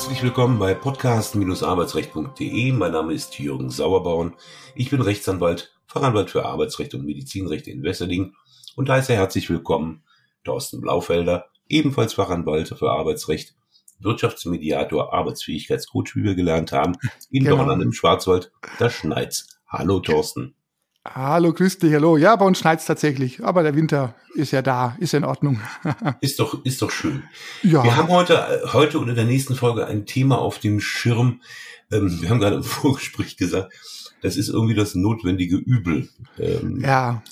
Herzlich willkommen bei podcast-arbeitsrecht.de. Mein Name ist Jürgen Sauerborn. Ich bin Rechtsanwalt, Fachanwalt für Arbeitsrecht und Medizinrecht in Wesseling und heiße herzlich willkommen Thorsten Blaufelder, ebenfalls Fachanwalt für Arbeitsrecht, Wirtschaftsmediator, Arbeitsfähigkeitscoach, wie wir gelernt haben, in genau. Dornland im Schwarzwald. Da schneit's. Hallo Thorsten. Hallo, grüß dich, hallo. Ja, bei uns schneit's tatsächlich, aber der Winter ist ja da, ist ja in Ordnung. ist doch, ist doch schön. Ja. Wir haben heute, heute und in der nächsten Folge ein Thema auf dem Schirm. Ähm, wir haben gerade im Vorgespräch gesagt, das ist irgendwie das notwendige Übel. Ähm, ja.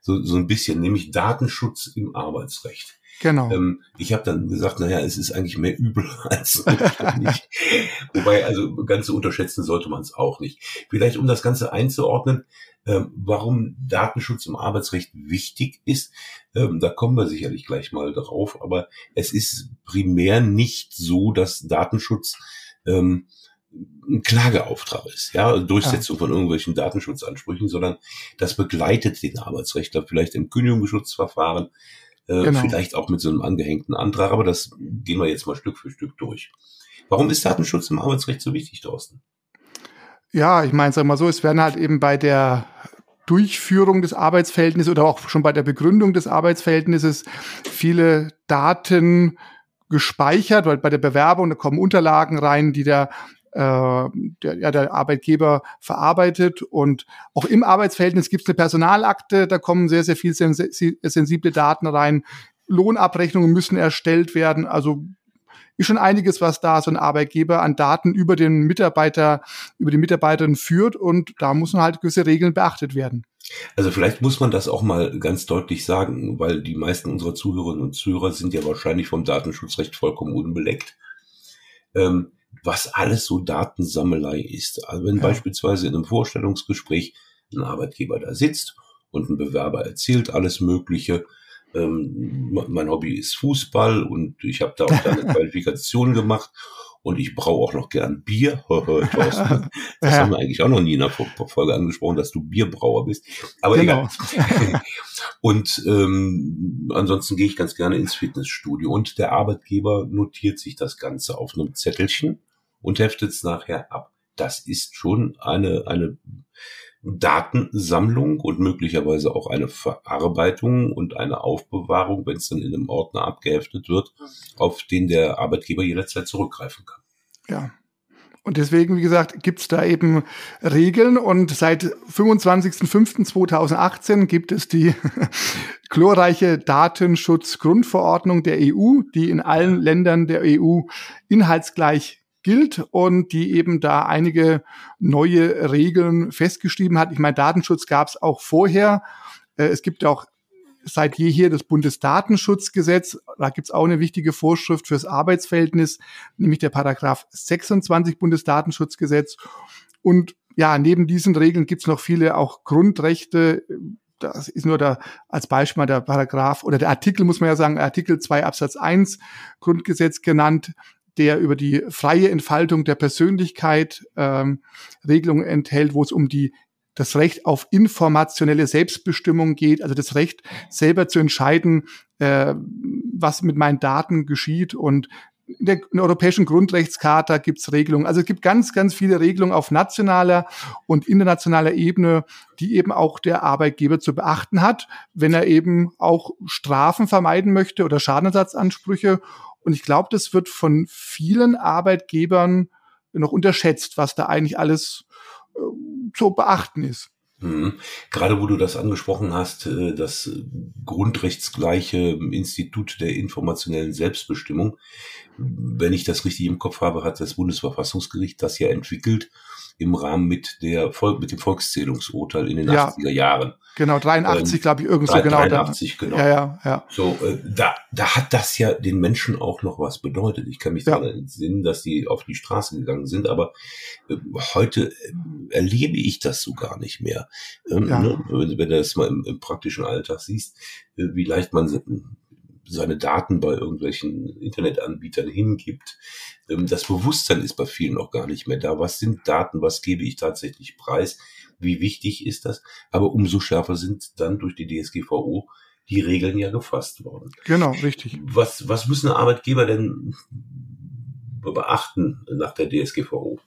So, so ein bisschen, nämlich Datenschutz im Arbeitsrecht. Genau. Ähm, ich habe dann gesagt, naja, es ist eigentlich mehr übel als notwendig. Wobei, also ganz so unterschätzen sollte man es auch nicht. Vielleicht, um das Ganze einzuordnen, ähm, warum Datenschutz im Arbeitsrecht wichtig ist, ähm, da kommen wir sicherlich gleich mal drauf, aber es ist primär nicht so, dass Datenschutz ähm, ein Klageauftrag ist, ja, Durchsetzung ja. von irgendwelchen Datenschutzansprüchen, sondern das begleitet den Arbeitsrechtler vielleicht im Kündigungsschutzverfahren, äh, genau. vielleicht auch mit so einem angehängten Antrag, aber das gehen wir jetzt mal Stück für Stück durch. Warum ist Datenschutz im Arbeitsrecht so wichtig, Thorsten? Ja, ich meine, sag mal so, es werden halt eben bei der Durchführung des Arbeitsverhältnisses oder auch schon bei der Begründung des Arbeitsverhältnisses viele Daten gespeichert, weil bei der Bewerbung, da kommen Unterlagen rein, die der, der, ja, der Arbeitgeber verarbeitet. Und auch im Arbeitsverhältnis gibt es eine Personalakte, da kommen sehr, sehr viel sensible Daten rein. Lohnabrechnungen müssen erstellt werden. Also ist schon einiges, was da so ein Arbeitgeber an Daten über den Mitarbeiter, über die Mitarbeiterin führt und da müssen halt gewisse Regeln beachtet werden. Also vielleicht muss man das auch mal ganz deutlich sagen, weil die meisten unserer Zuhörerinnen und Zuhörer sind ja wahrscheinlich vom Datenschutzrecht vollkommen unbeleckt. Ähm, was alles so Datensammelei ist. Also wenn ja. beispielsweise in einem Vorstellungsgespräch ein Arbeitgeber da sitzt und ein Bewerber erzählt alles Mögliche, ähm, mein Hobby ist Fußball und ich habe da auch eine Qualifikation gemacht und ich brauche auch noch gern Bier. das ja. haben wir eigentlich auch noch nie in der Folge angesprochen, dass du Bierbrauer bist. Aber genau. egal. und ähm, ansonsten gehe ich ganz gerne ins Fitnessstudio und der Arbeitgeber notiert sich das Ganze auf einem Zettelchen und heftet es nachher ab. Das ist schon eine, eine Datensammlung und möglicherweise auch eine Verarbeitung und eine Aufbewahrung, wenn es dann in einem Ordner abgeheftet wird, auf den der Arbeitgeber jederzeit zurückgreifen kann. Ja. Und deswegen, wie gesagt, gibt es da eben Regeln und seit 25.05.2018 gibt es die chlorreiche Datenschutzgrundverordnung der EU, die in allen Ländern der EU inhaltsgleich gilt und die eben da einige neue Regeln festgeschrieben hat. Ich meine, Datenschutz gab es auch vorher. Äh, es gibt auch seit jeher das Bundesdatenschutzgesetz. Da gibt es auch eine wichtige Vorschrift fürs Arbeitsverhältnis, nämlich der Paragraph 26 Bundesdatenschutzgesetz. Und ja, neben diesen Regeln gibt es noch viele auch Grundrechte. Das ist nur da als Beispiel mal der Paragraph oder der Artikel, muss man ja sagen, Artikel 2 Absatz 1 Grundgesetz genannt, der über die freie Entfaltung der Persönlichkeit ähm, Regelungen enthält, wo es um die das Recht auf informationelle Selbstbestimmung geht, also das Recht selber zu entscheiden, äh, was mit meinen Daten geschieht und in der, in der Europäischen Grundrechtscharta gibt es Regelungen. Also es gibt ganz, ganz viele Regelungen auf nationaler und internationaler Ebene, die eben auch der Arbeitgeber zu beachten hat, wenn er eben auch Strafen vermeiden möchte oder Schadenersatzansprüche und ich glaube, das wird von vielen Arbeitgebern noch unterschätzt, was da eigentlich alles äh, zu beachten ist. Mhm. Gerade wo du das angesprochen hast, äh, das grundrechtsgleiche Institut der informationellen Selbstbestimmung, wenn ich das richtig im Kopf habe, hat das Bundesverfassungsgericht das ja entwickelt im Rahmen mit der mit dem Volkszählungsurteil in den ja. 80er Jahren. Genau, 83, ähm, glaube ich, irgendwo genau. 83, genau. Ja, ja, ja. So, äh, da, da hat das ja den Menschen auch noch was bedeutet. Ich kann mich ja. daran entsinnen, dass die auf die Straße gegangen sind, aber äh, heute äh, erlebe ich das so gar nicht mehr. Ähm, ja. ne? wenn, wenn du das mal im, im praktischen Alltag siehst, äh, wie leicht man seine Daten bei irgendwelchen Internetanbietern hingibt. Ähm, das Bewusstsein ist bei vielen auch gar nicht mehr da. Was sind Daten? Was gebe ich tatsächlich preis? Wie wichtig ist das? Aber umso schärfer sind dann durch die DSGVO die Regeln ja gefasst worden. Genau, richtig. Was, was müssen Arbeitgeber denn beachten nach der DSGVO?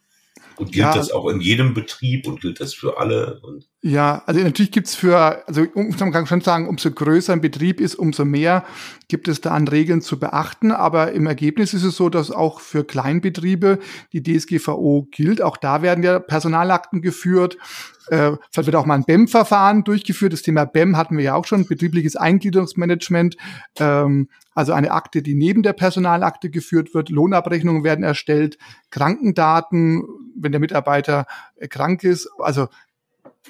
Und gilt ja, das auch in jedem Betrieb und gilt das für alle? Und ja, also natürlich gibt's für, also man kann schon sagen, umso größer ein Betrieb ist, umso mehr gibt es da an Regeln zu beachten. Aber im Ergebnis ist es so, dass auch für Kleinbetriebe die DSGVO gilt. Auch da werden ja Personalakten geführt. Äh, vielleicht wird auch mal ein BEM-Verfahren durchgeführt. Das Thema BEM hatten wir ja auch schon, betriebliches Eingliederungsmanagement. Ähm, also eine Akte, die neben der Personalakte geführt wird. Lohnabrechnungen werden erstellt, Krankendaten, wenn der Mitarbeiter äh, krank ist. Also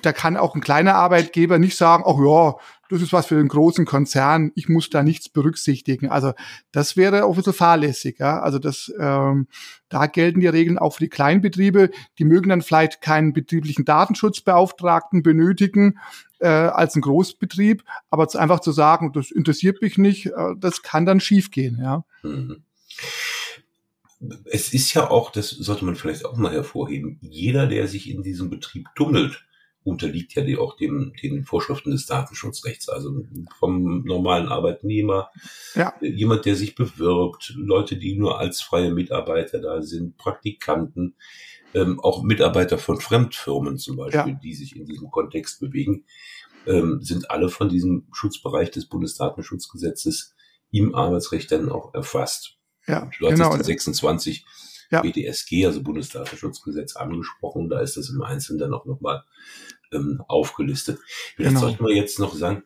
da kann auch ein kleiner Arbeitgeber nicht sagen, ach ja, das ist was für den großen Konzern, ich muss da nichts berücksichtigen. Also das wäre auch ein bisschen fahrlässig. Ja? Also das, ähm, da gelten die Regeln auch für die Kleinbetriebe. Die mögen dann vielleicht keinen betrieblichen Datenschutzbeauftragten benötigen äh, als ein Großbetrieb, aber einfach zu sagen, das interessiert mich nicht, äh, das kann dann schiefgehen. Ja. Mhm. Es ist ja auch, das sollte man vielleicht auch mal hervorheben, jeder, der sich in diesem Betrieb tummelt, unterliegt ja auch dem, den Vorschriften des Datenschutzrechts. Also vom normalen Arbeitnehmer, ja. jemand, der sich bewirbt, Leute, die nur als freie Mitarbeiter da sind, Praktikanten, ähm, auch Mitarbeiter von Fremdfirmen zum Beispiel, ja. die sich in diesem Kontext bewegen, ähm, sind alle von diesem Schutzbereich des Bundesdatenschutzgesetzes im Arbeitsrecht dann auch erfasst. Ja, du hast genau. 26 ja. BDSG, also Bundesdatenschutzgesetz, angesprochen. Da ist das im Einzelnen dann auch nochmal ähm, aufgelistet. Vielleicht genau. sollten wir jetzt noch sagen,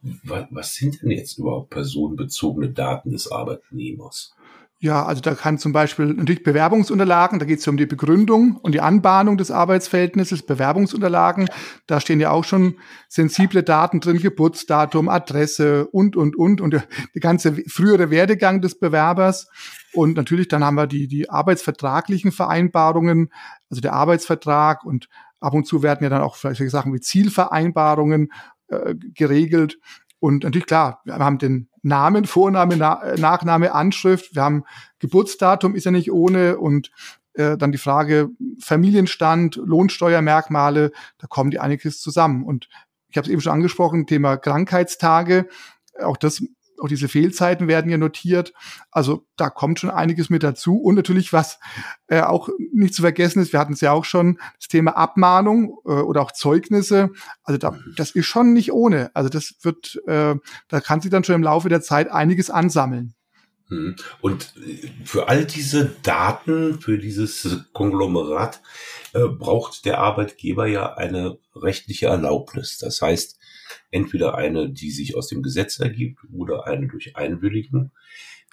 was, was sind denn jetzt überhaupt personenbezogene Daten des Arbeitnehmers? Ja, also da kann zum Beispiel natürlich Bewerbungsunterlagen, da geht es ja um die Begründung und die Anbahnung des Arbeitsverhältnisses, Bewerbungsunterlagen, da stehen ja auch schon sensible Daten drin, Geburtsdatum, Adresse und, und, und, und der, ganze frühere Werdegang des Bewerbers. Und natürlich dann haben wir die, die arbeitsvertraglichen Vereinbarungen, also der Arbeitsvertrag und ab und zu werden ja dann auch solche Sachen wie Zielvereinbarungen äh, geregelt. Und natürlich klar, wir haben den Namen, Vorname, Na Nachname, Anschrift, wir haben Geburtsdatum ist ja nicht ohne und äh, dann die Frage Familienstand, Lohnsteuermerkmale, da kommen die einiges zusammen. Und ich habe es eben schon angesprochen, Thema Krankheitstage, auch das auch diese Fehlzeiten werden ja notiert. Also da kommt schon einiges mit dazu. Und natürlich, was äh, auch nicht zu vergessen ist, wir hatten es ja auch schon, das Thema Abmahnung äh, oder auch Zeugnisse. Also da, das ist schon nicht ohne. Also das wird, äh, da kann sich dann schon im Laufe der Zeit einiges ansammeln. Hm. Und für all diese Daten, für dieses Konglomerat, äh, braucht der Arbeitgeber ja eine rechtliche Erlaubnis. Das heißt, entweder eine, die sich aus dem Gesetz ergibt oder eine durch Einwilligung.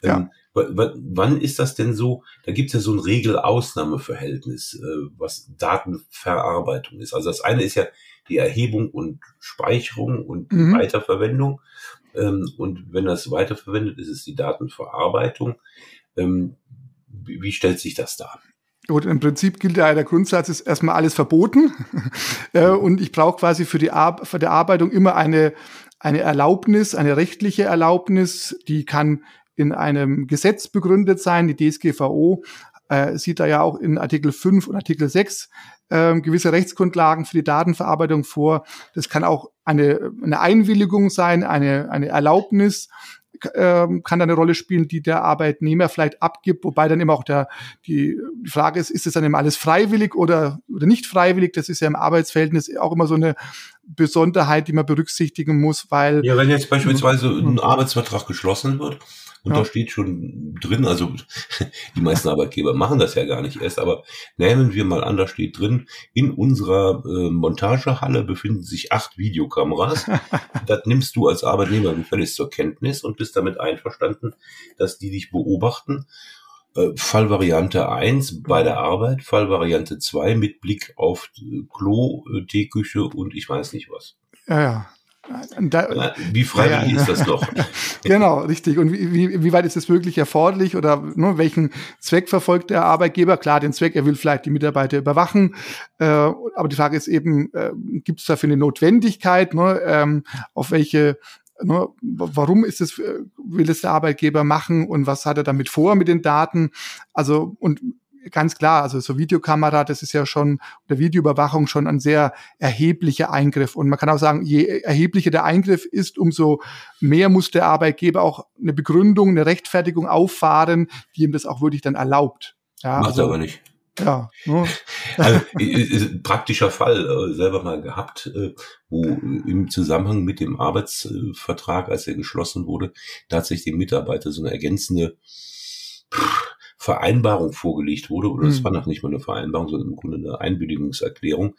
Ja. Ähm, wann ist das denn so? Da gibt es ja so ein Regel-Ausnahme-Verhältnis, äh, was Datenverarbeitung ist. Also das eine ist ja die Erhebung und Speicherung und mhm. Weiterverwendung. Ähm, und wenn das weiterverwendet, ist es die Datenverarbeitung. Ähm, wie stellt sich das dar? Gut, im Prinzip gilt ja der Grundsatz, ist erstmal alles verboten. Äh, und ich brauche quasi für die Ar Verarbeitung immer eine, eine Erlaubnis, eine rechtliche Erlaubnis, die kann in einem Gesetz begründet sein. Die DSGVO äh, sieht da ja auch in Artikel 5 und Artikel 6 äh, gewisse Rechtsgrundlagen für die Datenverarbeitung vor. Das kann auch eine, eine Einwilligung sein, eine, eine Erlaubnis ähm, kann da eine Rolle spielen, die der Arbeitnehmer vielleicht abgibt, wobei dann immer auch der, die Frage ist, ist es dann immer alles freiwillig oder, oder nicht freiwillig? Das ist ja im Arbeitsverhältnis auch immer so eine Besonderheit, die man berücksichtigen muss, weil. Ja, wenn jetzt beispielsweise ein Arbeitsvertrag geschlossen wird, und ja. da steht schon drin, also die meisten Arbeitgeber machen das ja gar nicht erst, aber nehmen wir mal an, da steht drin, in unserer äh, Montagehalle befinden sich acht Videokameras. das nimmst du als Arbeitnehmer gefälligst zur Kenntnis und bist damit einverstanden, dass die dich beobachten. Äh, Fallvariante 1 bei der Arbeit, Fallvariante 2 mit Blick auf Klo, äh, Teeküche und ich weiß nicht was. Ja, ja. Da, wie freiwillig ja, ist das noch? genau, richtig. Und wie, wie, wie weit ist das wirklich erforderlich oder ne, welchen Zweck verfolgt der Arbeitgeber? Klar, den Zweck, er will vielleicht die Mitarbeiter überwachen, äh, aber die Frage ist eben, äh, gibt es dafür eine Notwendigkeit? Ne, ähm, auf welche Ne, warum ist es, äh, will es der Arbeitgeber machen und was hat er damit vor mit den Daten? Also, und ganz klar, also so Videokamera, das ist ja schon, oder Videoüberwachung schon ein sehr erheblicher Eingriff. Und man kann auch sagen, je erheblicher der Eingriff ist, umso mehr muss der Arbeitgeber auch eine Begründung, eine Rechtfertigung auffahren, die ihm das auch wirklich dann erlaubt. Ja, Macht also, aber nicht. Ja. Ne? Also, praktischer Fall äh, selber mal gehabt, äh, wo im Zusammenhang mit dem Arbeitsvertrag, als er geschlossen wurde, tatsächlich dem Mitarbeiter so eine ergänzende Vereinbarung vorgelegt wurde, oder es mhm. war noch nicht mal eine Vereinbarung, sondern im Grunde eine Einwilligungserklärung,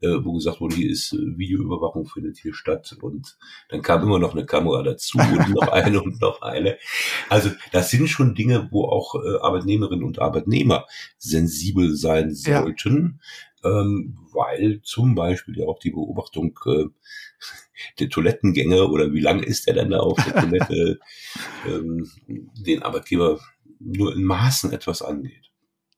äh, wo gesagt wurde, hier ist äh, Videoüberwachung findet hier statt und dann kam immer noch eine Kamera dazu und noch eine und noch eine. Also das sind schon Dinge, wo auch äh, Arbeitnehmerinnen und Arbeitnehmer sensibel sein sollten, ja. ähm, weil zum Beispiel ja auch die Beobachtung äh, der Toilettengänge oder wie lang ist der denn da auf der Toilette, ähm, den Arbeitgeber nur in Maßen etwas angeht.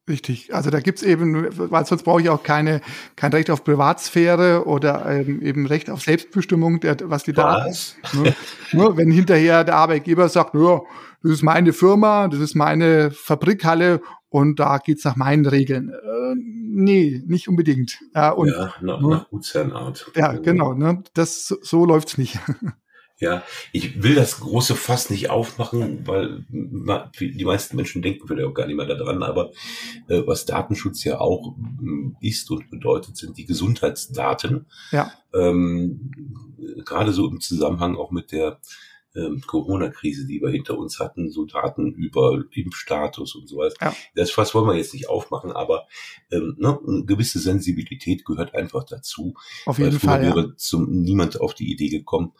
Richtig. Also da gibt's eben, weil sonst brauche ich auch keine, kein Recht auf Privatsphäre oder ähm, eben Recht auf Selbstbestimmung, der, was die da ist. Ne? Nur wenn hinterher der Arbeitgeber sagt, ja, das ist meine Firma, das ist meine Fabrikhalle und da geht's nach meinen Regeln. Äh, nee, nicht unbedingt. Ja, und, ja nach, ne? nach Gutsherrenart. Ja, genau. Ne? Das, so läuft's nicht. Ja, ich will das große Fass nicht aufmachen, weil die meisten Menschen denken vielleicht auch gar nicht mehr daran, aber äh, was Datenschutz ja auch äh, ist und bedeutet, sind die Gesundheitsdaten. Ja. Ähm, Gerade so im Zusammenhang auch mit der ähm, Corona-Krise, die wir hinter uns hatten, so Daten über Impfstatus und sowas. Ja. Das Fass wollen wir jetzt nicht aufmachen, aber ähm, ne, eine gewisse Sensibilität gehört einfach dazu. Auf jeden Fall. wäre ja. zum, niemand auf die Idee gekommen,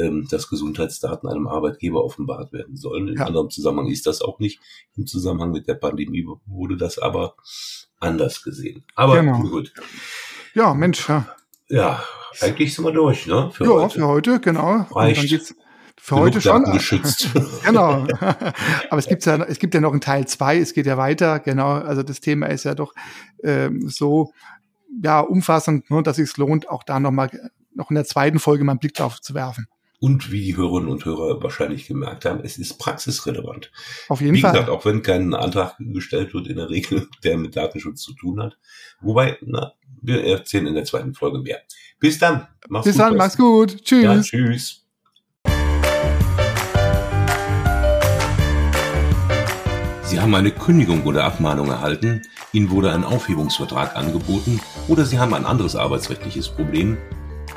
ähm, dass Gesundheitsdaten einem Arbeitgeber offenbart werden sollen. In ja. anderem Zusammenhang ist das auch nicht. Im Zusammenhang mit der Pandemie wurde das aber anders gesehen. Aber genau. gut. Ja, Mensch, ja. Ja, eigentlich sind wir durch, ne? Für ja, heute. für heute, genau. Reicht. für heute schon. Geschützt. genau. Aber es gibt ja, es gibt ja noch einen Teil zwei. es geht ja weiter, genau. Also das Thema ist ja doch ähm, so ja, umfassend, ne, dass es lohnt, auch da nochmal noch in der zweiten Folge mal einen Blick drauf zu werfen. Und wie die Hörerinnen und Hörer wahrscheinlich gemerkt haben, es ist praxisrelevant. Auf jeden wie Fall. Wie gesagt, auch wenn kein Antrag gestellt wird in der Regel, der mit Datenschutz zu tun hat. Wobei, na, wir erzählen in der zweiten Folge mehr. Bis dann. Mach's Bis gut, dann, mach's gut. Tschüss. Ja, tschüss. Sie haben eine Kündigung oder Abmahnung erhalten, Ihnen wurde ein Aufhebungsvertrag angeboten oder Sie haben ein anderes arbeitsrechtliches Problem,